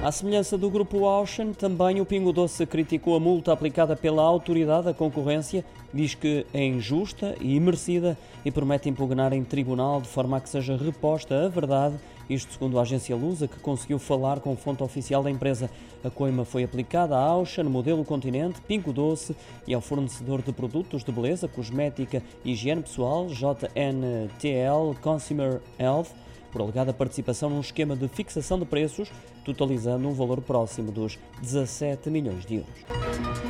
À semelhança do grupo Auchan, também o Pingo Doce criticou a multa aplicada pela Autoridade da Concorrência, diz que é injusta e imerecida e promete impugnar em tribunal de forma a que seja reposta a verdade, isto segundo a agência Lusa, que conseguiu falar com fonte oficial da empresa. A coima foi aplicada à Auchan, modelo Continente, Pingo Doce e ao fornecedor de produtos de beleza, cosmética e higiene pessoal, JNTL Consumer Health, por alegada participação num esquema de fixação de preços, totalizando um valor próximo dos 17 milhões de euros.